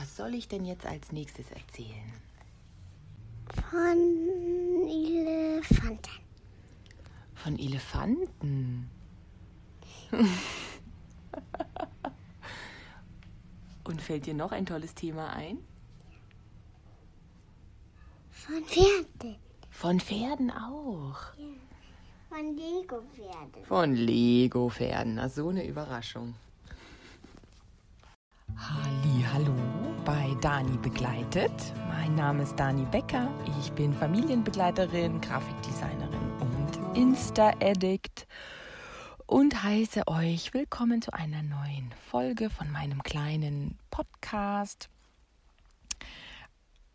Was soll ich denn jetzt als nächstes erzählen? Von Elefanten. Von Elefanten. Und fällt dir noch ein tolles Thema ein? Von Pferden. Von Pferden auch. Ja. Von Lego-Pferden. Von Lego-Pferden. Na, so eine Überraschung. Halli, hallo bei Dani begleitet. Mein Name ist Dani Becker. Ich bin Familienbegleiterin, Grafikdesignerin und Insta-Addict und heiße euch willkommen zu einer neuen Folge von meinem kleinen Podcast.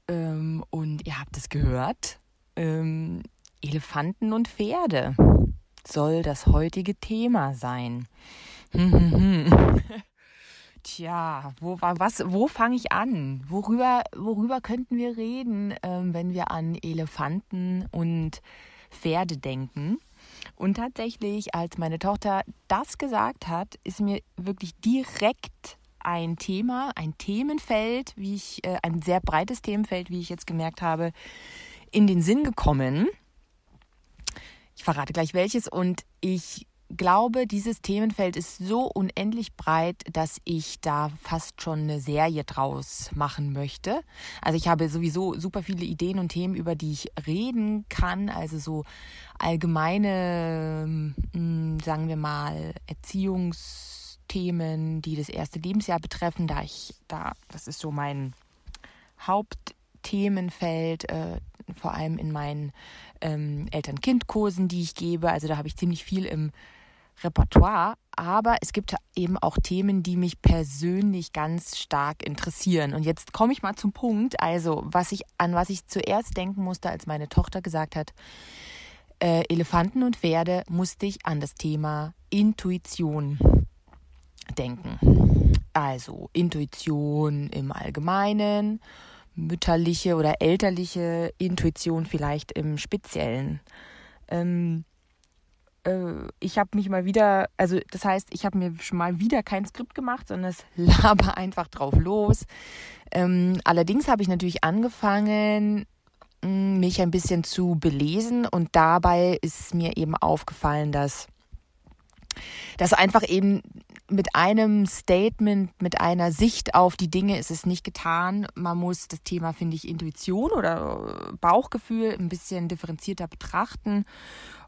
Ähm, und ihr habt es gehört, ähm, Elefanten und Pferde soll das heutige Thema sein. Tja, wo, was, wo fange ich an? Worüber, worüber könnten wir reden, ähm, wenn wir an Elefanten und Pferde denken? Und tatsächlich, als meine Tochter das gesagt hat, ist mir wirklich direkt ein Thema, ein Themenfeld, wie ich, äh, ein sehr breites Themenfeld, wie ich jetzt gemerkt habe, in den Sinn gekommen. Ich verrate gleich welches und ich glaube, dieses Themenfeld ist so unendlich breit, dass ich da fast schon eine Serie draus machen möchte. Also ich habe sowieso super viele Ideen und Themen, über die ich reden kann. Also so allgemeine, hm, sagen wir mal, Erziehungsthemen, die das erste Lebensjahr betreffen, da ich da, das ist so mein Hauptthemenfeld, äh, vor allem in meinen ähm, Eltern-Kind-Kursen, die ich gebe. Also da habe ich ziemlich viel im Repertoire, aber es gibt eben auch Themen, die mich persönlich ganz stark interessieren. Und jetzt komme ich mal zum Punkt. Also, was ich, an was ich zuerst denken musste, als meine Tochter gesagt hat, äh, Elefanten und Pferde, musste ich an das Thema Intuition denken. Also Intuition im Allgemeinen, mütterliche oder elterliche Intuition vielleicht im Speziellen. Ähm, äh, ich habe mich mal wieder, also das heißt, ich habe mir schon mal wieder kein Skript gemacht, sondern es laber einfach drauf los. Ähm, allerdings habe ich natürlich angefangen, mm, mich ein bisschen zu belesen und dabei ist mir eben aufgefallen, dass dass einfach eben mit einem Statement, mit einer Sicht auf die Dinge ist es nicht getan. Man muss das Thema, finde ich, Intuition oder Bauchgefühl ein bisschen differenzierter betrachten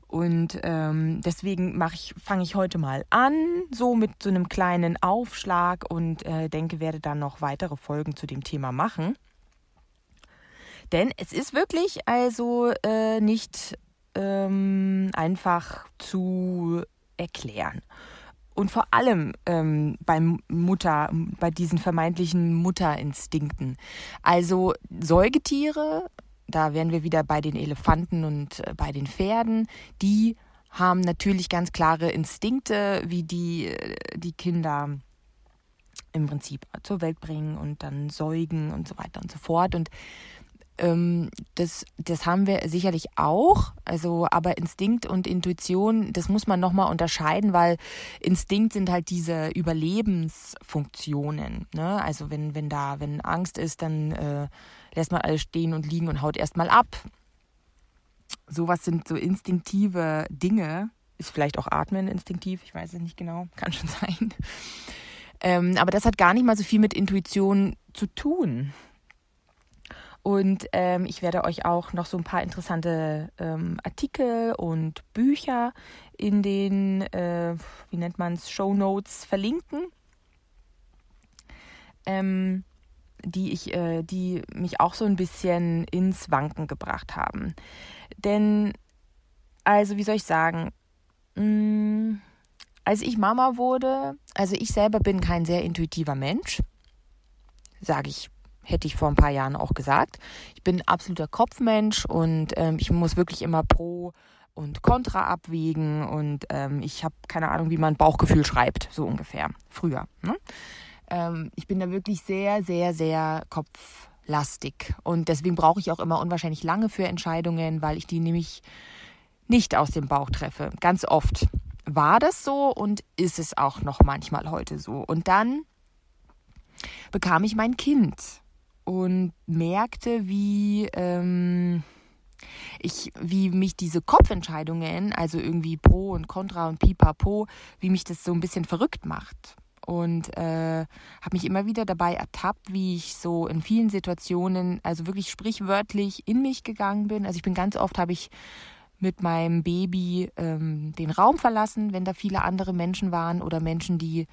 und ähm, deswegen ich, fange ich heute mal an, so mit so einem kleinen Aufschlag und äh, denke, werde dann noch weitere Folgen zu dem Thema machen. Denn es ist wirklich also äh, nicht ähm, einfach zu erklären. Und vor allem ähm, beim Mutter, bei diesen vermeintlichen Mutterinstinkten. Also Säugetiere da wären wir wieder bei den Elefanten und äh, bei den Pferden, die haben natürlich ganz klare Instinkte, wie die äh, die Kinder im Prinzip zur Welt bringen und dann säugen und so weiter und so fort. Und ähm, das, das haben wir sicherlich auch. Also, aber Instinkt und Intuition, das muss man nochmal unterscheiden, weil Instinkt sind halt diese Überlebensfunktionen. Ne? Also wenn, wenn da, wenn Angst ist, dann äh, lässt man alles stehen und liegen und haut erstmal ab. Sowas sind so instinktive Dinge. Ist vielleicht auch Atmen instinktiv, ich weiß es nicht genau, kann schon sein. Ähm, aber das hat gar nicht mal so viel mit Intuition zu tun. Und ähm, ich werde euch auch noch so ein paar interessante ähm, Artikel und Bücher in den, äh, wie nennt man es, Show Notes verlinken, ähm, die, ich, äh, die mich auch so ein bisschen ins Wanken gebracht haben. Denn, also wie soll ich sagen, mh, mm, als ich Mama wurde, also ich selber bin kein sehr intuitiver Mensch, sage ich hätte ich vor ein paar Jahren auch gesagt. Ich bin ein absoluter Kopfmensch und ähm, ich muss wirklich immer pro und contra abwägen und ähm, ich habe keine Ahnung, wie man Bauchgefühl schreibt, so ungefähr, früher. Ne? Ähm, ich bin da wirklich sehr, sehr, sehr kopflastig und deswegen brauche ich auch immer unwahrscheinlich lange für Entscheidungen, weil ich die nämlich nicht aus dem Bauch treffe. Ganz oft war das so und ist es auch noch manchmal heute so. Und dann bekam ich mein Kind und merkte, wie ähm, ich, wie mich diese Kopfentscheidungen, also irgendwie Pro und Contra und Pipapo, wie mich das so ein bisschen verrückt macht. Und äh, habe mich immer wieder dabei ertappt, wie ich so in vielen Situationen, also wirklich sprichwörtlich in mich gegangen bin. Also ich bin ganz oft, habe ich mit meinem Baby ähm, den Raum verlassen, wenn da viele andere Menschen waren oder Menschen, die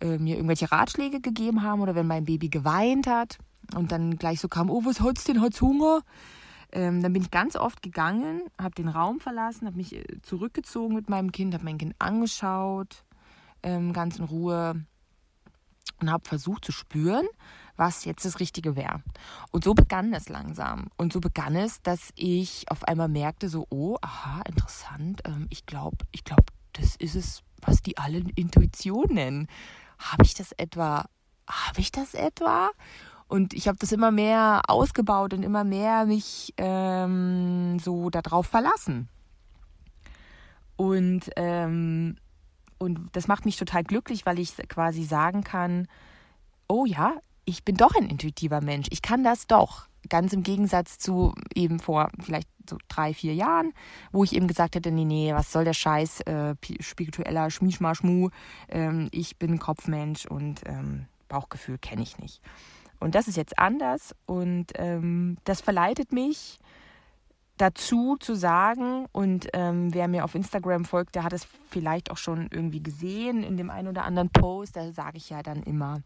äh, mir irgendwelche Ratschläge gegeben haben oder wenn mein Baby geweint hat und dann gleich so kam, oh, was hat's denn, hat's Hunger? Ähm, dann bin ich ganz oft gegangen, habe den Raum verlassen, habe mich äh, zurückgezogen mit meinem Kind, habe mein Kind angeschaut, ähm, ganz in Ruhe und habe versucht zu spüren, was jetzt das Richtige wäre. Und so begann es langsam. Und so begann es, dass ich auf einmal merkte, so, oh, aha, interessant, ähm, ich glaube, ich glaube, das ist es, was die alle Intuition nennen. Habe ich das etwa, habe ich das etwa? Und ich habe das immer mehr ausgebaut und immer mehr mich ähm, so darauf verlassen. Und, ähm, und das macht mich total glücklich, weil ich quasi sagen kann, oh ja, ich bin doch ein intuitiver Mensch. Ich kann das doch. Ganz im Gegensatz zu eben vor vielleicht so drei, vier Jahren, wo ich eben gesagt hätte, nee, nee, was soll der Scheiß, äh, spiritueller Schmischmaschmu, ähm, ich bin Kopfmensch und ähm, Bauchgefühl kenne ich nicht. Und das ist jetzt anders und ähm, das verleitet mich dazu zu sagen, und ähm, wer mir auf Instagram folgt, der hat es vielleicht auch schon irgendwie gesehen in dem einen oder anderen Post, da sage ich ja dann immer,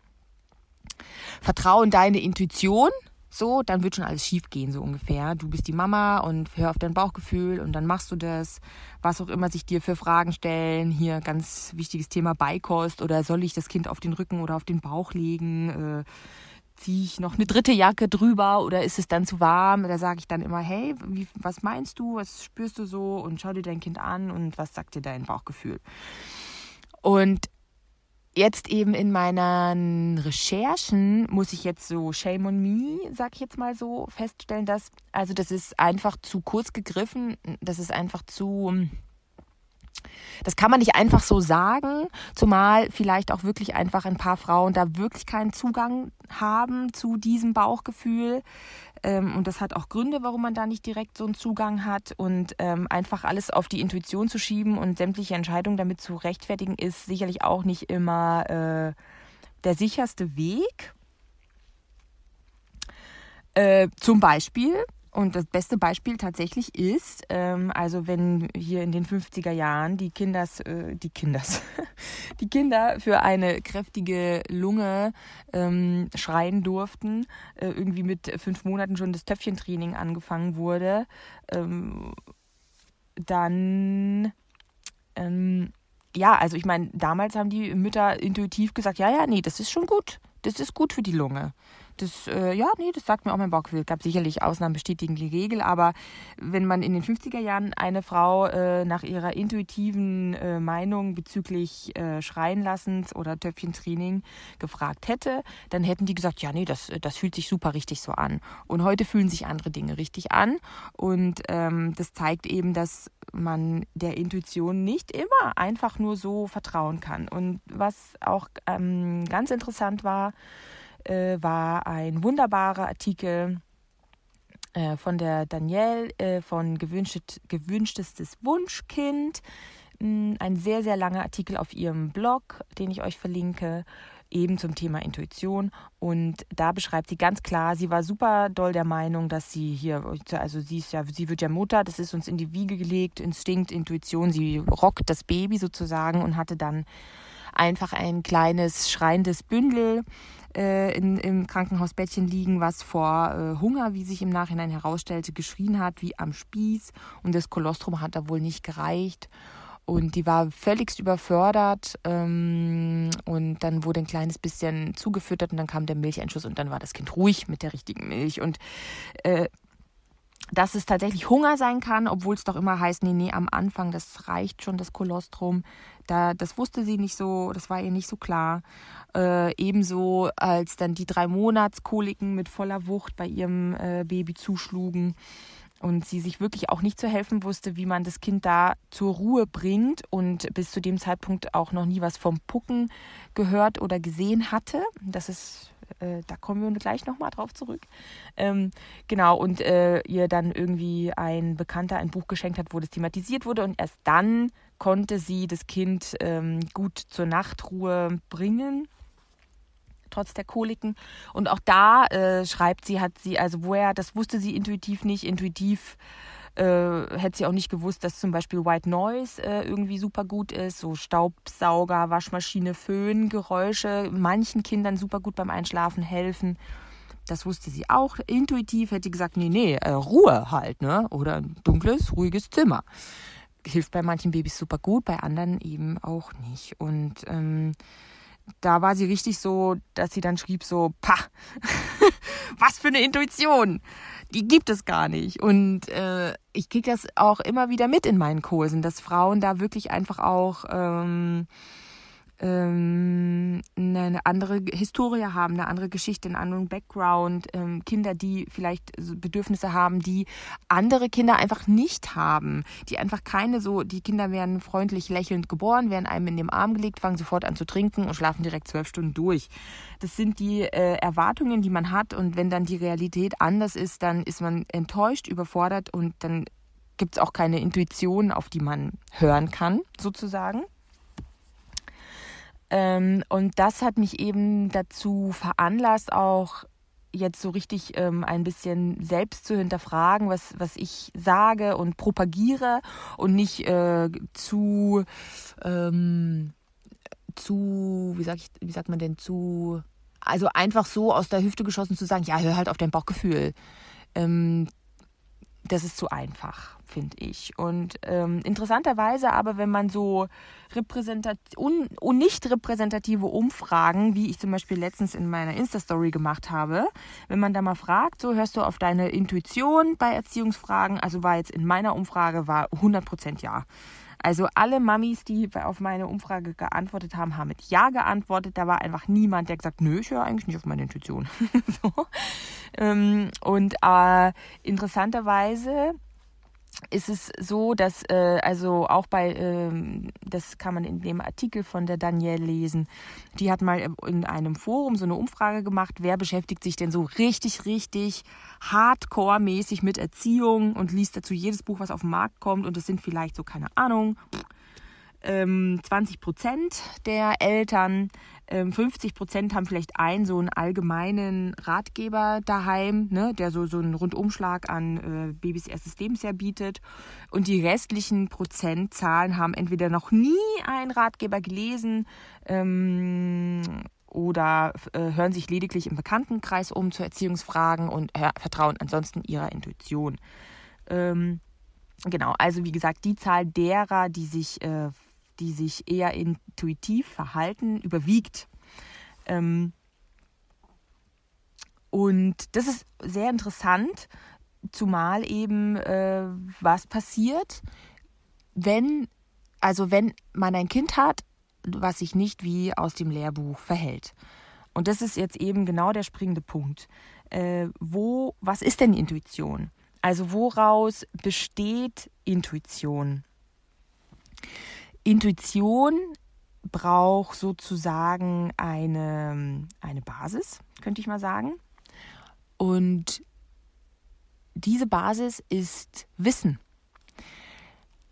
vertraue in deine Intuition, so, dann wird schon alles schief gehen, so ungefähr. Du bist die Mama und hör auf dein Bauchgefühl und dann machst du das, was auch immer sich dir für Fragen stellen. Hier ganz wichtiges Thema Beikost oder soll ich das Kind auf den Rücken oder auf den Bauch legen? Äh, ziehe ich noch eine dritte Jacke drüber oder ist es dann zu warm? Da sage ich dann immer, hey, wie, was meinst du, was spürst du so und schau dir dein Kind an und was sagt dir dein Bauchgefühl? Und jetzt eben in meinen Recherchen muss ich jetzt so Shame on Me, sag ich jetzt mal so, feststellen, dass, also das ist einfach zu kurz gegriffen, das ist einfach zu das kann man nicht einfach so sagen, zumal vielleicht auch wirklich einfach ein paar Frauen da wirklich keinen Zugang haben zu diesem Bauchgefühl. Ähm, und das hat auch Gründe, warum man da nicht direkt so einen Zugang hat. Und ähm, einfach alles auf die Intuition zu schieben und sämtliche Entscheidungen damit zu rechtfertigen, ist sicherlich auch nicht immer äh, der sicherste Weg. Äh, zum Beispiel und das beste Beispiel tatsächlich ist, ähm, also wenn hier in den 50er Jahren die Kinders, äh, die Kinders, die Kinder für eine kräftige Lunge ähm, schreien durften, äh, irgendwie mit fünf Monaten schon das Töpfchentraining angefangen wurde, ähm, dann ähm, ja, also ich meine, damals haben die Mütter intuitiv gesagt, ja, ja, nee, das ist schon gut, das ist gut für die Lunge. Das, äh, ja, nee, das sagt mir auch mein Bauchgefühl. Es gab sicherlich Ausnahmen bestätigen die Regel, aber wenn man in den 50er Jahren eine Frau äh, nach ihrer intuitiven äh, Meinung bezüglich äh, Schreien lassens oder Töpfchentraining gefragt hätte, dann hätten die gesagt, ja, nee, das, das fühlt sich super richtig so an. Und heute fühlen sich andere Dinge richtig an. Und ähm, das zeigt eben, dass man der Intuition nicht immer einfach nur so vertrauen kann. Und was auch ähm, ganz interessant war, äh, war ein wunderbarer Artikel äh, von der Danielle äh, von Gewünschtet, Gewünschtestes Wunschkind. Mm, ein sehr, sehr langer Artikel auf ihrem Blog, den ich euch verlinke, eben zum Thema Intuition. Und da beschreibt sie ganz klar, sie war super doll der Meinung, dass sie hier, also sie ist ja, sie wird ja Mutter, das ist uns in die Wiege gelegt, Instinkt, Intuition, sie rockt das Baby sozusagen und hatte dann einfach ein kleines schreiendes Bündel äh, in, im Krankenhausbettchen liegen, was vor äh, Hunger, wie sich im Nachhinein herausstellte, geschrien hat, wie am Spieß. Und das Kolostrum hat da wohl nicht gereicht. Und die war völligst überfördert. Ähm, und dann wurde ein kleines bisschen zugefüttert und dann kam der Milcheinschuss und dann war das Kind ruhig mit der richtigen Milch. Und äh, dass es tatsächlich Hunger sein kann, obwohl es doch immer heißt, nee, nee, am Anfang, das reicht schon, das Kolostrum. Da, das wusste sie nicht so, das war ihr nicht so klar. Äh, ebenso, als dann die drei Monatskoliken mit voller Wucht bei ihrem äh, Baby zuschlugen, und sie sich wirklich auch nicht zu helfen wusste, wie man das Kind da zur Ruhe bringt und bis zu dem Zeitpunkt auch noch nie was vom Pucken gehört oder gesehen hatte. Das ist, äh, da kommen wir gleich nochmal drauf zurück. Ähm, genau, und äh, ihr dann irgendwie ein Bekannter ein Buch geschenkt hat, wo das thematisiert wurde und erst dann konnte sie das Kind ähm, gut zur Nachtruhe bringen trotz der Koliken. Und auch da äh, schreibt sie, hat sie, also woher, das wusste sie intuitiv nicht, intuitiv äh, hätte sie auch nicht gewusst, dass zum Beispiel White Noise äh, irgendwie super gut ist, so Staubsauger, Waschmaschine, Föhn, Geräusche, manchen Kindern super gut beim Einschlafen helfen. Das wusste sie auch. Intuitiv hätte sie gesagt, nee, nee, äh, Ruhe halt, ne? Oder ein dunkles, ruhiges Zimmer. Hilft bei manchen Babys super gut, bei anderen eben auch nicht. Und ähm, da war sie richtig so, dass sie dann schrieb so, pah, was für eine Intuition, die gibt es gar nicht. Und äh, ich kriege das auch immer wieder mit in meinen Kursen, dass Frauen da wirklich einfach auch ähm, ähm, eine andere Historie haben, eine andere Geschichte, einen anderen Background, ähm, Kinder, die vielleicht Bedürfnisse haben, die andere Kinder einfach nicht haben, die einfach keine so, die Kinder werden freundlich lächelnd geboren, werden einem in den Arm gelegt, fangen sofort an zu trinken und schlafen direkt zwölf Stunden durch. Das sind die äh, Erwartungen, die man hat und wenn dann die Realität anders ist, dann ist man enttäuscht, überfordert und dann gibt es auch keine Intuition, auf die man hören kann, sozusagen. Ähm, und das hat mich eben dazu veranlasst, auch jetzt so richtig ähm, ein bisschen selbst zu hinterfragen, was, was ich sage und propagiere und nicht äh, zu, ähm, zu, wie, sag ich, wie sagt man denn, zu, also einfach so aus der Hüfte geschossen zu sagen, ja, hör halt auf dein Bauchgefühl. Ähm, das ist zu einfach, finde ich. Und ähm, interessanterweise aber, wenn man so repräsentat un und nicht repräsentative Umfragen, wie ich zum Beispiel letztens in meiner Insta-Story gemacht habe, wenn man da mal fragt, so hörst du auf deine Intuition bei Erziehungsfragen, also war jetzt in meiner Umfrage war 100% ja. Also alle Mamis, die auf meine Umfrage geantwortet haben, haben mit Ja geantwortet. Da war einfach niemand, der gesagt, nö, ich höre eigentlich nicht auf meine Intuition. so. ähm, und äh, interessanterweise ist es so, dass äh, also auch bei, äh, das kann man in dem Artikel von der Danielle lesen, die hat mal in einem Forum so eine Umfrage gemacht, wer beschäftigt sich denn so richtig, richtig hardcore-mäßig mit Erziehung und liest dazu jedes Buch, was auf den Markt kommt und es sind vielleicht so, keine Ahnung, 20 ähm, Prozent der Eltern, 50 ähm, Prozent haben vielleicht einen so einen allgemeinen Ratgeber daheim, ne, der so, so einen Rundumschlag an äh, Babys erstes Lebensjahr bietet. Und die restlichen Prozentzahlen haben entweder noch nie einen Ratgeber gelesen ähm, oder äh, hören sich lediglich im Bekanntenkreis um zu Erziehungsfragen und äh, vertrauen ansonsten ihrer Intuition. Ähm, genau, also wie gesagt, die Zahl derer, die sich äh, die sich eher intuitiv verhalten, überwiegt. Ähm und das ist sehr interessant, zumal eben äh, was passiert, wenn, also wenn man ein Kind hat, was sich nicht wie aus dem Lehrbuch verhält. Und das ist jetzt eben genau der springende Punkt. Äh, wo, was ist denn Intuition? Also woraus besteht Intuition? Intuition braucht sozusagen eine, eine Basis, könnte ich mal sagen. Und diese Basis ist Wissen.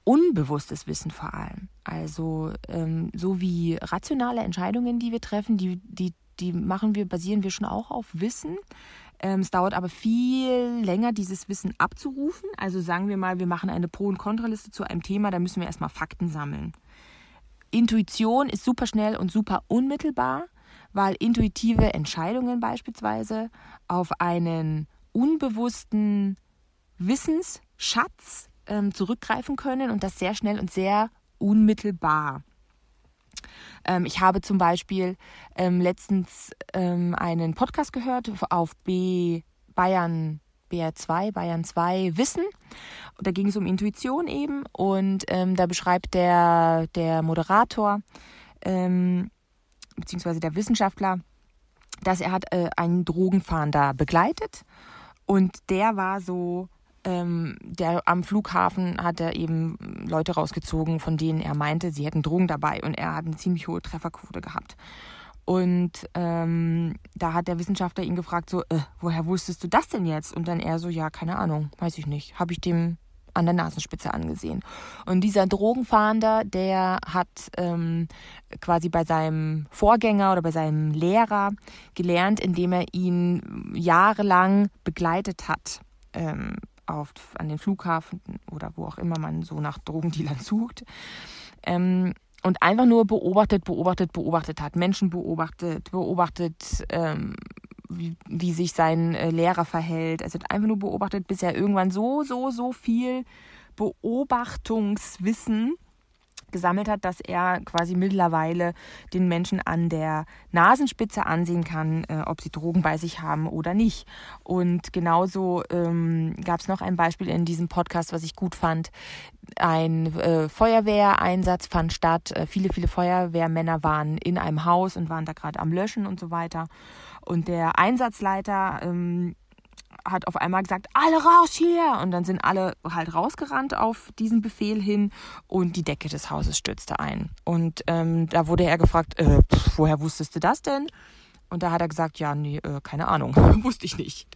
Unbewusstes Wissen vor allem. Also ähm, so wie rationale Entscheidungen, die wir treffen, die, die, die machen wir, basieren wir schon auch auf Wissen. Ähm, es dauert aber viel länger, dieses Wissen abzurufen. Also sagen wir mal, wir machen eine Pro- und Kontraliste zu einem Thema, da müssen wir erstmal Fakten sammeln. Intuition ist super schnell und super unmittelbar, weil intuitive Entscheidungen beispielsweise auf einen unbewussten Wissensschatz ähm, zurückgreifen können und das sehr schnell und sehr unmittelbar. Ähm, ich habe zum Beispiel ähm, letztens ähm, einen Podcast gehört auf B Bayern BR2, Bayern 2 Wissen. Da ging es um Intuition eben und ähm, da beschreibt der, der Moderator ähm, beziehungsweise der Wissenschaftler, dass er hat äh, einen Drogenfahnder begleitet und der war so ähm, der am Flughafen hat er eben Leute rausgezogen, von denen er meinte, sie hätten Drogen dabei und er hat eine ziemlich hohe Trefferquote gehabt. Und ähm, da hat der Wissenschaftler ihn gefragt, so, äh, woher wusstest du das denn jetzt? Und dann er so, ja, keine Ahnung, weiß ich nicht. Habe ich dem an der Nasenspitze angesehen. Und dieser Drogenfahnder, der hat ähm, quasi bei seinem Vorgänger oder bei seinem Lehrer gelernt, indem er ihn jahrelang begleitet hat. Ähm, auf, an den Flughafen oder wo auch immer man so nach Drogendealern sucht. Ähm, und einfach nur beobachtet, beobachtet, beobachtet hat, Menschen beobachtet, beobachtet, ähm, wie, wie sich sein äh, Lehrer verhält. Also einfach nur beobachtet, bis er irgendwann so, so, so viel Beobachtungswissen gesammelt hat, dass er quasi mittlerweile den Menschen an der Nasenspitze ansehen kann, äh, ob sie Drogen bei sich haben oder nicht. Und genauso ähm, gab es noch ein Beispiel in diesem Podcast, was ich gut fand. Ein äh, Feuerwehreinsatz fand statt. Äh, viele, viele Feuerwehrmänner waren in einem Haus und waren da gerade am Löschen und so weiter. Und der Einsatzleiter ähm, hat auf einmal gesagt, alle raus hier! Und dann sind alle halt rausgerannt auf diesen Befehl hin und die Decke des Hauses stürzte ein. Und ähm, da wurde er gefragt, äh, pf, woher wusstest du das denn? Und da hat er gesagt, ja, nee, äh, keine Ahnung, wusste ich nicht.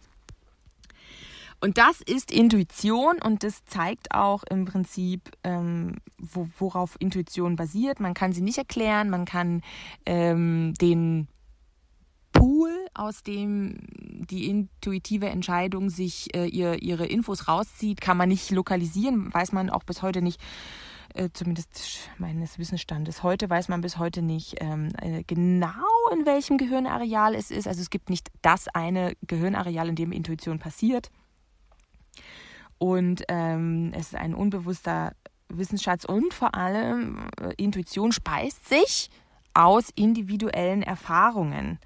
Und das ist Intuition und das zeigt auch im Prinzip, ähm, wo, worauf Intuition basiert. Man kann sie nicht erklären, man kann ähm, den Pool, aus dem die intuitive Entscheidung sich äh, ihr, ihre Infos rauszieht, kann man nicht lokalisieren, weiß man auch bis heute nicht, äh, zumindest meines Wissensstandes heute, weiß man bis heute nicht ähm, äh, genau, in welchem Gehirnareal es ist. Also es gibt nicht das eine Gehirnareal, in dem Intuition passiert. Und ähm, es ist ein unbewusster Wissensschatz und vor allem äh, Intuition speist sich aus individuellen Erfahrungen.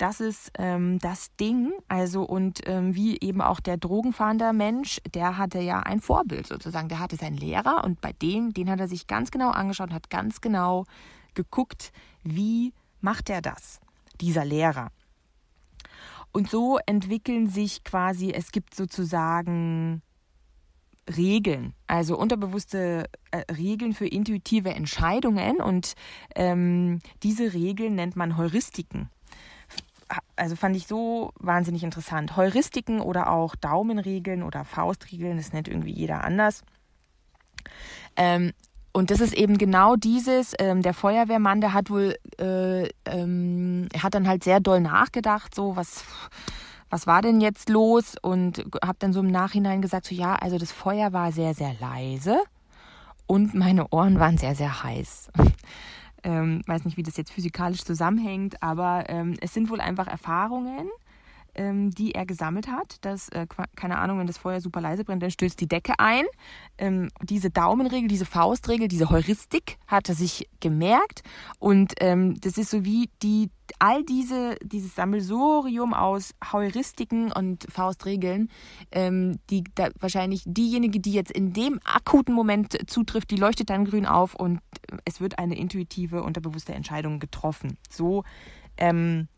Das ist ähm, das Ding. Also und ähm, wie eben auch der Drogenfahnder Mensch, der hatte ja ein Vorbild sozusagen. Der hatte seinen Lehrer und bei dem, den hat er sich ganz genau angeschaut und hat ganz genau geguckt, wie macht er das, dieser Lehrer. Und so entwickeln sich quasi, es gibt sozusagen Regeln, also unterbewusste äh, Regeln für intuitive Entscheidungen und ähm, diese Regeln nennt man Heuristiken also fand ich so wahnsinnig interessant. Heuristiken oder auch Daumenregeln oder Faustregeln, das nennt irgendwie jeder anders. Ähm, und das ist eben genau dieses, ähm, der Feuerwehrmann, der hat wohl, äh, ähm, er hat dann halt sehr doll nachgedacht, so was, was war denn jetzt los? Und habe dann so im Nachhinein gesagt, so ja, also das Feuer war sehr, sehr leise und meine Ohren waren sehr, sehr heiß. Ähm, weiß nicht, wie das jetzt physikalisch zusammenhängt, aber ähm, es sind wohl einfach Erfahrungen, ähm, die er gesammelt hat. Dass, äh, keine Ahnung, wenn das Feuer super leise brennt, dann stößt die Decke ein. Ähm, diese Daumenregel, diese Faustregel, diese Heuristik hat er sich gemerkt. Und ähm, das ist so wie die, all diese, dieses Sammelsurium aus Heuristiken und Faustregeln, ähm, die da wahrscheinlich diejenige, die jetzt in dem akuten Moment zutrifft, die leuchtet dann grün auf und es wird eine intuitive, unterbewusste Entscheidung getroffen. So ähm,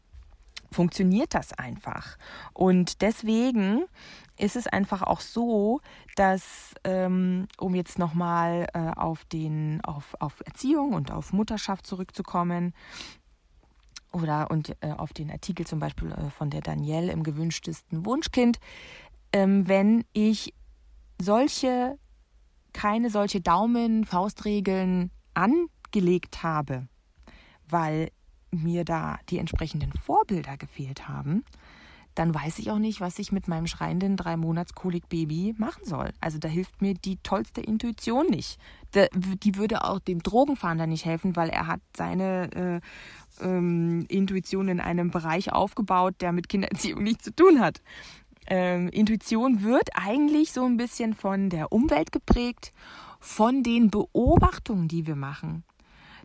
funktioniert das einfach. Und deswegen ist es einfach auch so, dass, ähm, um jetzt nochmal äh, auf, auf, auf Erziehung und auf Mutterschaft zurückzukommen, oder und äh, auf den Artikel zum Beispiel äh, von der Danielle im gewünschtesten Wunschkind, ähm, wenn ich solche, keine solche Daumen-Faustregeln angelegt habe, weil mir da die entsprechenden Vorbilder gefehlt haben, dann weiß ich auch nicht, was ich mit meinem schreienden drei Monats Kolik Baby machen soll. Also da hilft mir die tollste Intuition nicht. Die würde auch dem Drogenfahnder nicht helfen, weil er hat seine äh, ähm, Intuition in einem Bereich aufgebaut, der mit Kindererziehung nichts zu tun hat. Ähm, Intuition wird eigentlich so ein bisschen von der Umwelt geprägt, von den Beobachtungen, die wir machen.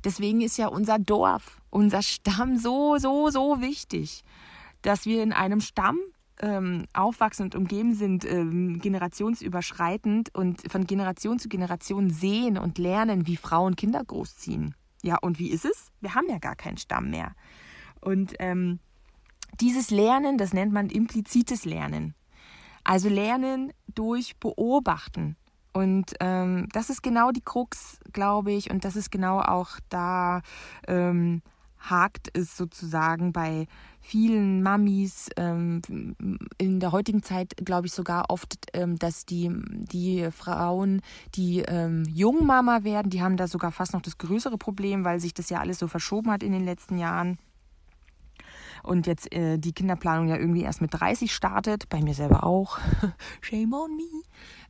Deswegen ist ja unser Dorf, unser Stamm so, so, so wichtig, dass wir in einem Stamm ähm, aufwachsen und umgeben sind, ähm, generationsüberschreitend und von Generation zu Generation sehen und lernen, wie Frauen Kinder großziehen. Ja, und wie ist es? Wir haben ja gar keinen Stamm mehr. Und ähm, dieses Lernen, das nennt man implizites Lernen. Also lernen durch Beobachten. Und ähm, das ist genau die Krux, glaube ich, und das ist genau auch da ähm, hakt es sozusagen bei vielen Mamis ähm, in der heutigen Zeit, glaube ich sogar oft, ähm, dass die, die Frauen, die ähm, Jungmama werden, die haben da sogar fast noch das größere Problem, weil sich das ja alles so verschoben hat in den letzten Jahren und jetzt äh, die Kinderplanung ja irgendwie erst mit 30 startet, bei mir selber auch. Shame on me.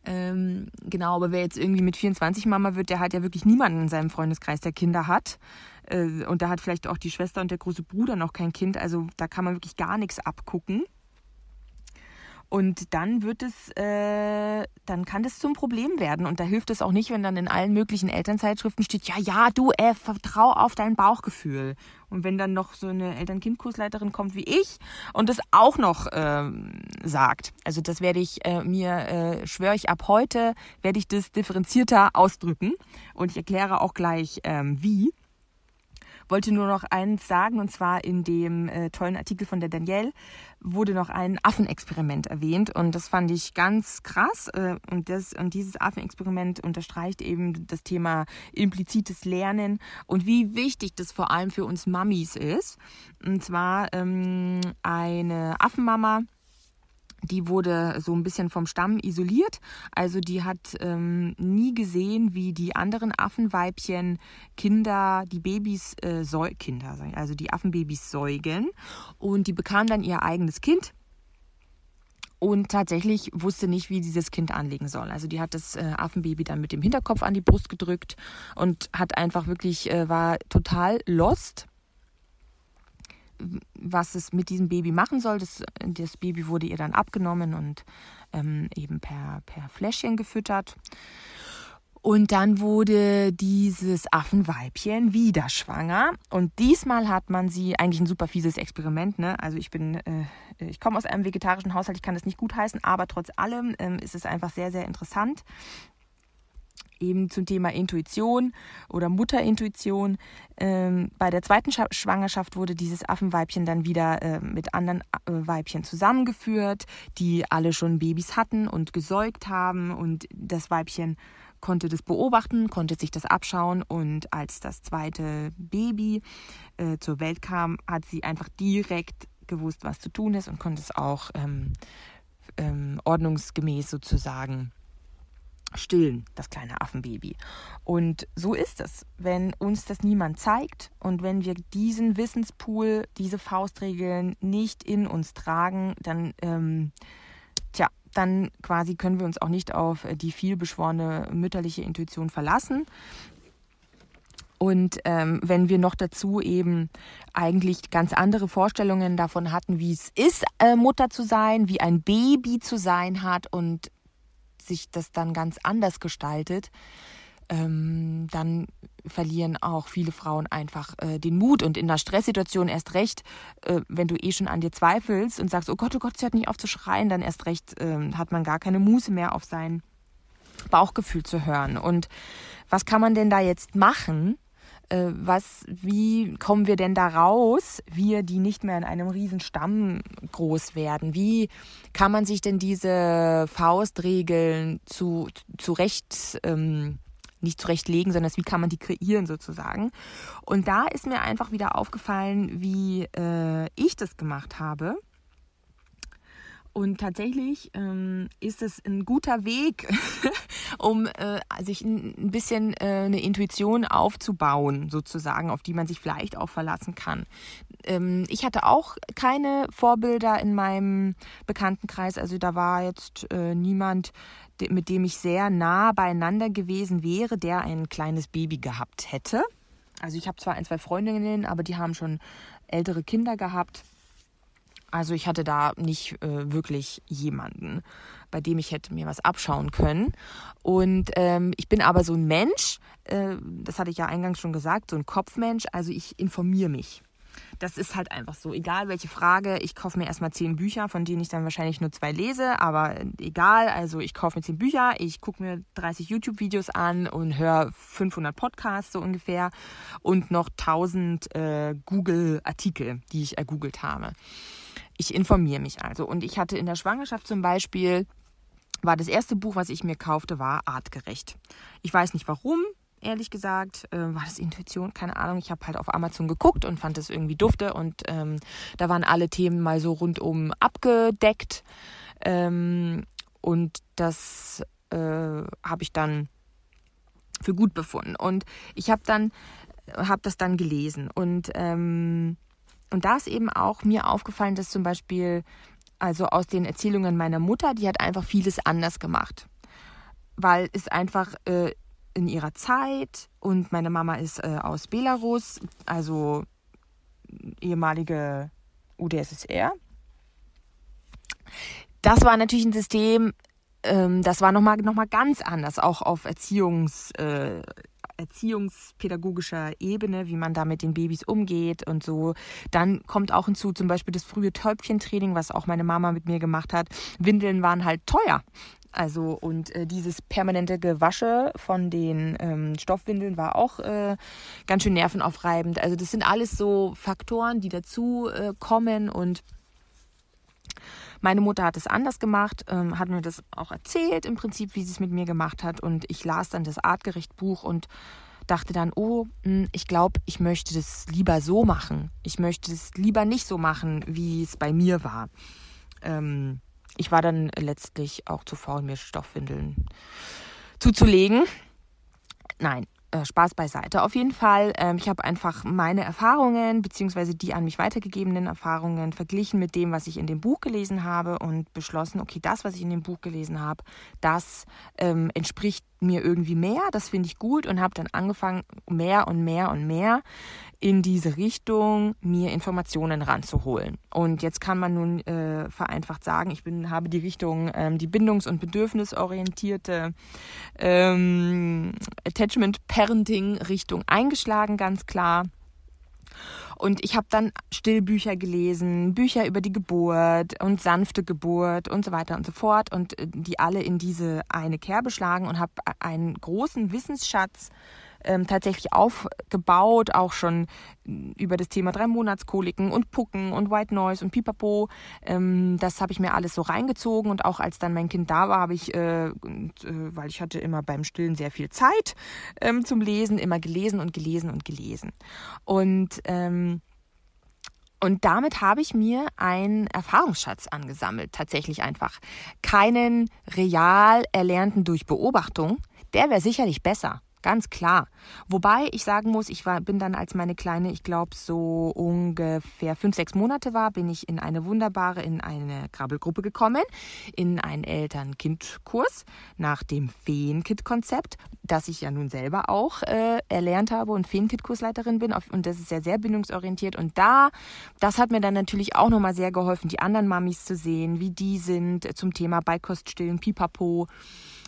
Ähm, genau, aber wer jetzt irgendwie mit 24 Mama wird, der hat ja wirklich niemanden in seinem Freundeskreis, der Kinder hat. Äh, und da hat vielleicht auch die Schwester und der große Bruder noch kein Kind. Also da kann man wirklich gar nichts abgucken. Und dann wird es, äh, dann kann das zum Problem werden. Und da hilft es auch nicht, wenn dann in allen möglichen Elternzeitschriften steht, ja, ja, du, äh, vertrau auf dein Bauchgefühl. Und wenn dann noch so eine Eltern-Kind-Kursleiterin kommt wie ich und das auch noch ähm, sagt, also das werde ich äh, mir, äh, schwöre ich ab heute, werde ich das differenzierter ausdrücken. Und ich erkläre auch gleich, ähm, wie wollte nur noch eins sagen, und zwar in dem äh, tollen Artikel von der Danielle wurde noch ein Affenexperiment erwähnt und das fand ich ganz krass äh, und, das, und dieses Affenexperiment unterstreicht eben das Thema implizites Lernen und wie wichtig das vor allem für uns Mamis ist. Und zwar ähm, eine Affenmama, die wurde so ein bisschen vom Stamm isoliert. Also die hat ähm, nie gesehen, wie die anderen Affenweibchen Kinder, die Babys, äh, Säu Kinder, also die Affenbabys säugen. Und die bekam dann ihr eigenes Kind und tatsächlich wusste nicht, wie dieses Kind anlegen soll. Also die hat das äh, Affenbaby dann mit dem Hinterkopf an die Brust gedrückt und hat einfach wirklich, äh, war total lost was es mit diesem Baby machen soll. Das, das Baby wurde ihr dann abgenommen und ähm, eben per, per Fläschchen gefüttert. Und dann wurde dieses Affenweibchen wieder schwanger. Und diesmal hat man sie, eigentlich ein super fieses Experiment, ne? Also ich bin, äh, ich komme aus einem vegetarischen Haushalt, ich kann das nicht gut heißen, aber trotz allem ähm, ist es einfach sehr, sehr interessant eben zum Thema Intuition oder Mutterintuition. Ähm, bei der zweiten Schwangerschaft wurde dieses Affenweibchen dann wieder äh, mit anderen äh, Weibchen zusammengeführt, die alle schon Babys hatten und gesäugt haben. Und das Weibchen konnte das beobachten, konnte sich das abschauen. Und als das zweite Baby äh, zur Welt kam, hat sie einfach direkt gewusst, was zu tun ist und konnte es auch ähm, ähm, ordnungsgemäß sozusagen stillen, das kleine Affenbaby. Und so ist es, wenn uns das niemand zeigt und wenn wir diesen Wissenspool, diese Faustregeln nicht in uns tragen, dann, ähm, tja, dann quasi können wir uns auch nicht auf die vielbeschworene mütterliche Intuition verlassen. Und ähm, wenn wir noch dazu eben eigentlich ganz andere Vorstellungen davon hatten, wie es ist, äh, Mutter zu sein, wie ein Baby zu sein hat und sich das dann ganz anders gestaltet, ähm, dann verlieren auch viele Frauen einfach äh, den Mut und in einer Stresssituation erst recht, äh, wenn du eh schon an dir zweifelst und sagst, oh Gott, oh Gott, sie hört nicht auf zu schreien, dann erst recht äh, hat man gar keine Muße mehr auf sein Bauchgefühl zu hören. Und was kann man denn da jetzt machen? Äh, was, wie kommen wir denn da raus, wir, die nicht mehr in einem riesen Stamm groß werden? Wie kann man sich denn diese Faustregeln zu, zurecht, ähm, nicht zurechtlegen, sondern wie kann man die kreieren sozusagen? Und da ist mir einfach wieder aufgefallen, wie äh, ich das gemacht habe. Und tatsächlich ähm, ist es ein guter Weg, um äh, sich ein bisschen äh, eine Intuition aufzubauen, sozusagen, auf die man sich vielleicht auch verlassen kann. Ähm, ich hatte auch keine Vorbilder in meinem Bekanntenkreis, also da war jetzt äh, niemand, mit dem ich sehr nah beieinander gewesen wäre, der ein kleines Baby gehabt hätte. Also ich habe zwar ein, zwei Freundinnen, aber die haben schon ältere Kinder gehabt. Also ich hatte da nicht äh, wirklich jemanden, bei dem ich hätte mir was abschauen können. Und ähm, ich bin aber so ein Mensch, äh, das hatte ich ja eingangs schon gesagt, so ein Kopfmensch. Also ich informiere mich. Das ist halt einfach so. Egal welche Frage, ich kaufe mir erstmal zehn Bücher, von denen ich dann wahrscheinlich nur zwei lese, aber egal. Also ich kaufe mir zehn Bücher, ich gucke mir 30 YouTube-Videos an und höre 500 Podcasts so ungefähr und noch 1000 äh, Google-Artikel, die ich ergoogelt habe. Ich informiere mich also. Und ich hatte in der Schwangerschaft zum Beispiel, war das erste Buch, was ich mir kaufte, war Artgerecht. Ich weiß nicht warum, ehrlich gesagt. Äh, war das Intuition? Keine Ahnung. Ich habe halt auf Amazon geguckt und fand es irgendwie dufte. Und ähm, da waren alle Themen mal so rundum abgedeckt. Ähm, und das äh, habe ich dann für gut befunden. Und ich habe dann habe das dann gelesen und ähm, und da ist eben auch mir aufgefallen, dass zum Beispiel also aus den Erzählungen meiner Mutter, die hat einfach vieles anders gemacht, weil es einfach äh, in ihrer Zeit und meine Mama ist äh, aus Belarus, also ehemalige UdSSR. Das war natürlich ein System, ähm, das war nochmal noch mal ganz anders, auch auf Erziehungs, äh, erziehungspädagogischer Ebene, wie man da mit den Babys umgeht und so. Dann kommt auch hinzu zum Beispiel das frühe Täubchentraining, was auch meine Mama mit mir gemacht hat. Windeln waren halt teuer. Also und äh, dieses permanente Gewasche von den ähm, Stoffwindeln war auch äh, ganz schön nervenaufreibend. Also das sind alles so Faktoren, die dazu äh, kommen und meine Mutter hat es anders gemacht, ähm, hat mir das auch erzählt, im Prinzip, wie sie es mit mir gemacht hat. Und ich las dann das Artgerecht-Buch und dachte dann, oh, hm, ich glaube, ich möchte das lieber so machen. Ich möchte es lieber nicht so machen, wie es bei mir war. Ähm, ich war dann letztlich auch zu faul, mir Stoffwindeln zuzulegen. Nein, äh, Spaß beiseite. Auf jeden Fall, ähm, ich habe einfach meine Erfahrungen beziehungsweise die an mich weitergegebenen Erfahrungen verglichen mit dem, was ich in dem Buch gelesen habe und beschlossen, okay, das, was ich in dem Buch gelesen habe, das ähm, entspricht mir irgendwie mehr, das finde ich gut und habe dann angefangen, mehr und mehr und mehr in diese Richtung mir Informationen ranzuholen. Und jetzt kann man nun äh, vereinfacht sagen, ich bin, habe die Richtung, ähm, die bindungs- und bedürfnisorientierte ähm, Attachment Parenting Richtung eingeschlagen, ganz klar. Und ich habe dann Stillbücher gelesen, Bücher über die Geburt und sanfte Geburt und so weiter und so fort und äh, die alle in diese eine Kerbe schlagen und habe einen großen Wissensschatz ähm, tatsächlich aufgebaut, auch schon über das Thema drei Monatskoliken und Pucken und White Noise und Pipapo. Ähm, das habe ich mir alles so reingezogen und auch als dann mein Kind da war, habe ich, äh, äh, weil ich hatte immer beim Stillen sehr viel Zeit ähm, zum Lesen, immer gelesen und gelesen und gelesen. Und ähm, und damit habe ich mir einen Erfahrungsschatz angesammelt, tatsächlich einfach. Keinen real erlernten durch Beobachtung, der wäre sicherlich besser. Ganz klar. Wobei ich sagen muss, ich war, bin dann, als meine Kleine, ich glaube, so ungefähr fünf, sechs Monate war, bin ich in eine wunderbare, in eine Krabbelgruppe gekommen, in einen Eltern-Kind-Kurs nach dem Feenkit-Konzept, das ich ja nun selber auch äh, erlernt habe und Feenkit-Kursleiterin bin. Und das ist ja sehr bindungsorientiert. Und da, das hat mir dann natürlich auch nochmal sehr geholfen, die anderen Mamis zu sehen, wie die sind zum Thema Beikoststillen, Pipapo.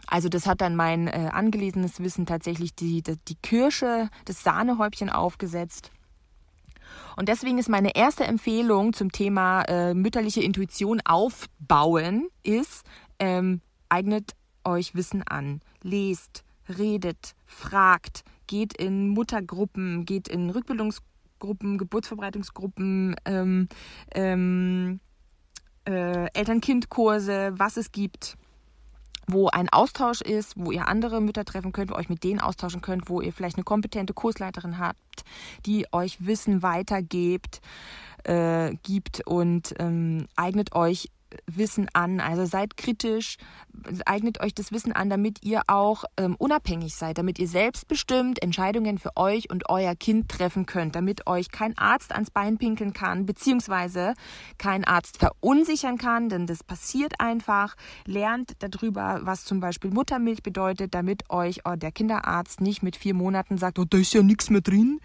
Also das hat dann mein äh, angelesenes Wissen tatsächlich die, die, die Kirsche, das Sahnehäubchen aufgesetzt. Und deswegen ist meine erste Empfehlung zum Thema äh, mütterliche Intuition aufbauen, ist, ähm, eignet euch Wissen an. Lest, redet, fragt, geht in Muttergruppen, geht in Rückbildungsgruppen, Geburtsverbreitungsgruppen, ähm, ähm, äh, Eltern-Kind-Kurse, was es gibt wo ein Austausch ist, wo ihr andere Mütter treffen könnt, wo euch mit denen austauschen könnt, wo ihr vielleicht eine kompetente Kursleiterin habt, die euch Wissen weitergibt, äh, gibt und ähm, eignet euch Wissen an. Also seid kritisch, eignet euch das Wissen an, damit ihr auch ähm, unabhängig seid, damit ihr selbstbestimmt Entscheidungen für euch und euer Kind treffen könnt, damit euch kein Arzt ans Bein pinkeln kann, beziehungsweise kein Arzt verunsichern kann, denn das passiert einfach. Lernt darüber, was zum Beispiel Muttermilch bedeutet, damit euch oh, der Kinderarzt nicht mit vier Monaten sagt, oh, da ist ja nichts mehr drin,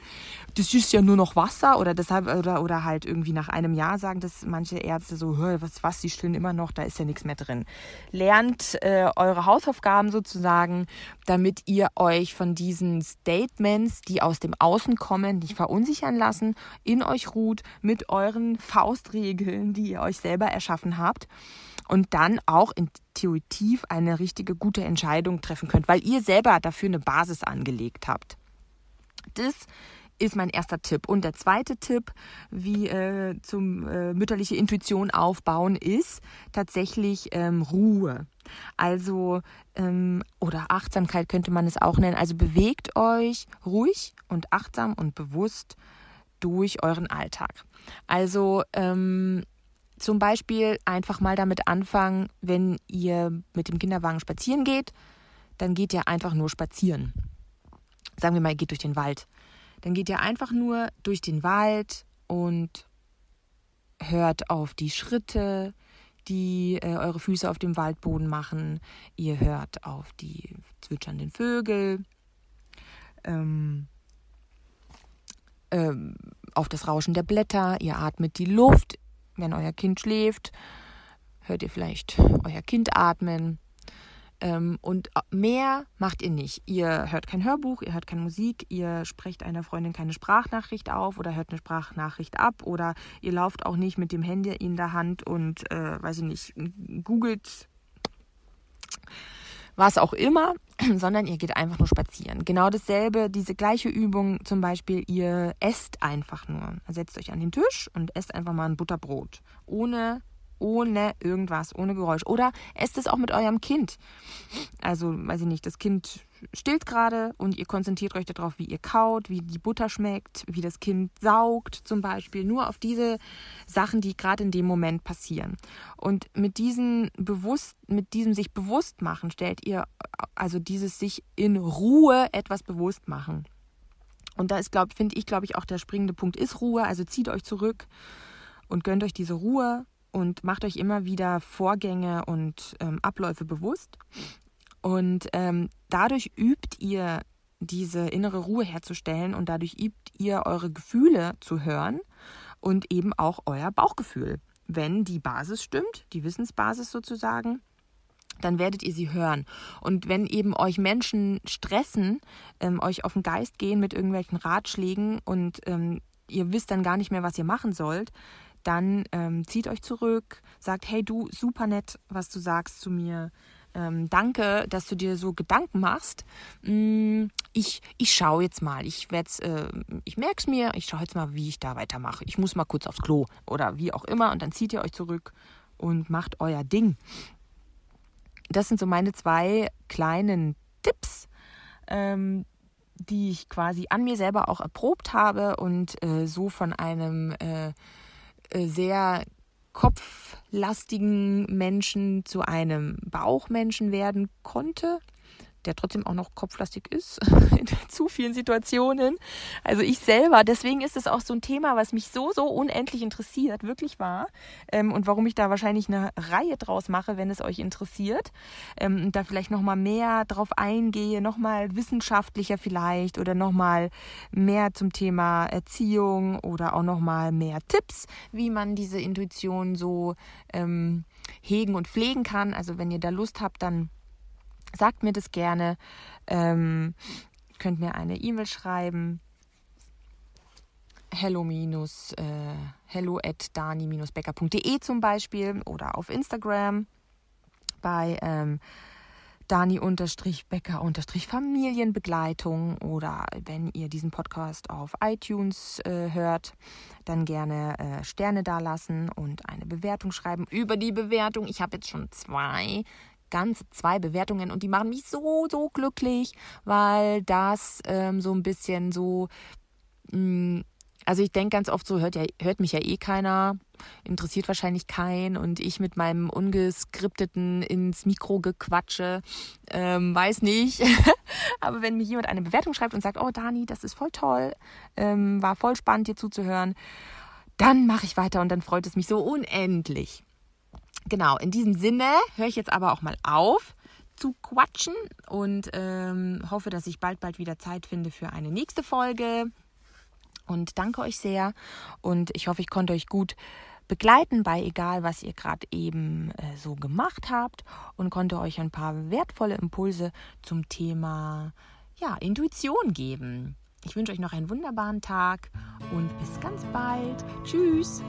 das ist ja nur noch Wasser oder deshalb oder, oder halt irgendwie nach einem Jahr sagen das manche Ärzte so, was, was, die stillen immer noch, da ist ja nichts mehr drin. Lernt äh, eure Hausaufgaben sozusagen, damit ihr euch von diesen Statements, die aus dem Außen kommen, nicht verunsichern lassen, in euch ruht mit euren Faustregeln, die ihr euch selber erschaffen habt und dann auch intuitiv eine richtige gute Entscheidung treffen könnt, weil ihr selber dafür eine Basis angelegt habt. Das ist mein erster Tipp. Und der zweite Tipp, wie äh, zum äh, mütterliche Intuition aufbauen, ist tatsächlich ähm, Ruhe. Also, ähm, oder Achtsamkeit könnte man es auch nennen. Also bewegt euch ruhig und achtsam und bewusst durch euren Alltag. Also ähm, zum Beispiel einfach mal damit anfangen, wenn ihr mit dem Kinderwagen spazieren geht, dann geht ihr einfach nur spazieren. Sagen wir mal, ihr geht durch den Wald. Dann geht ihr einfach nur durch den Wald und hört auf die Schritte, die äh, eure Füße auf dem Waldboden machen. Ihr hört auf die zwitschernden Vögel, ähm, ähm, auf das Rauschen der Blätter. Ihr atmet die Luft. Wenn euer Kind schläft, hört ihr vielleicht euer Kind atmen. Ähm, und mehr macht ihr nicht. Ihr hört kein Hörbuch, ihr hört keine Musik, ihr sprecht einer Freundin keine Sprachnachricht auf oder hört eine Sprachnachricht ab oder ihr lauft auch nicht mit dem Handy in der Hand und, äh, weiß ich nicht, googelt was auch immer, sondern ihr geht einfach nur spazieren. Genau dasselbe, diese gleiche Übung zum Beispiel, ihr esst einfach nur. Setzt euch an den Tisch und esst einfach mal ein Butterbrot. Ohne ohne irgendwas, ohne Geräusch. Oder esst es auch mit eurem Kind. Also, weiß ich nicht, das Kind stillt gerade und ihr konzentriert euch darauf, wie ihr kaut, wie die Butter schmeckt, wie das Kind saugt zum Beispiel. Nur auf diese Sachen, die gerade in dem Moment passieren. Und mit diesem bewusst, mit diesem sich bewusst machen, stellt ihr also dieses sich in Ruhe etwas bewusst machen. Und da ist, glaube finde ich, glaube ich, auch der springende Punkt ist Ruhe. Also zieht euch zurück und gönnt euch diese Ruhe und macht euch immer wieder Vorgänge und ähm, Abläufe bewusst. Und ähm, dadurch übt ihr diese innere Ruhe herzustellen und dadurch übt ihr eure Gefühle zu hören und eben auch euer Bauchgefühl. Wenn die Basis stimmt, die Wissensbasis sozusagen, dann werdet ihr sie hören. Und wenn eben euch Menschen stressen, ähm, euch auf den Geist gehen mit irgendwelchen Ratschlägen und ähm, ihr wisst dann gar nicht mehr, was ihr machen sollt, dann ähm, zieht euch zurück, sagt, hey du, super nett, was du sagst zu mir. Ähm, danke, dass du dir so Gedanken machst. Mm, ich, ich schaue jetzt mal. Ich äh, ich merke es mir. Ich schaue jetzt mal, wie ich da weitermache. Ich muss mal kurz aufs Klo oder wie auch immer. Und dann zieht ihr euch zurück und macht euer Ding. Das sind so meine zwei kleinen Tipps, ähm, die ich quasi an mir selber auch erprobt habe und äh, so von einem äh, sehr kopflastigen Menschen zu einem Bauchmenschen werden konnte der trotzdem auch noch kopflastig ist in zu vielen Situationen. Also ich selber, deswegen ist es auch so ein Thema, was mich so, so unendlich interessiert, wirklich wahr. Ähm, und warum ich da wahrscheinlich eine Reihe draus mache, wenn es euch interessiert. Ähm, da vielleicht nochmal mehr drauf eingehe, nochmal wissenschaftlicher vielleicht oder nochmal mehr zum Thema Erziehung oder auch nochmal mehr Tipps, wie man diese Intuition so ähm, hegen und pflegen kann. Also wenn ihr da Lust habt, dann Sagt mir das gerne. Ähm, könnt mir eine E-Mail schreiben. hello minus äh, hello at dani-becker.de zum Beispiel oder auf Instagram bei ähm, Dani-Becker-Familienbegleitung oder wenn ihr diesen Podcast auf iTunes äh, hört, dann gerne äh, Sterne dalassen und eine Bewertung schreiben. Über die Bewertung, ich habe jetzt schon zwei ganz zwei Bewertungen und die machen mich so, so glücklich, weil das ähm, so ein bisschen so, mh, mm, also ich denke ganz oft so, hört, ja, hört mich ja eh keiner, interessiert wahrscheinlich keinen und ich mit meinem ungeskripteten ins Mikro gequatsche, ähm, weiß nicht. Aber wenn mir jemand eine Bewertung schreibt und sagt, oh Dani, das ist voll toll, ähm, war voll spannend dir zuzuhören, dann mache ich weiter und dann freut es mich so unendlich. Genau, in diesem Sinne höre ich jetzt aber auch mal auf zu quatschen und ähm, hoffe, dass ich bald, bald wieder Zeit finde für eine nächste Folge. Und danke euch sehr und ich hoffe, ich konnte euch gut begleiten bei egal, was ihr gerade eben äh, so gemacht habt und konnte euch ein paar wertvolle Impulse zum Thema ja, Intuition geben. Ich wünsche euch noch einen wunderbaren Tag und bis ganz bald. Tschüss.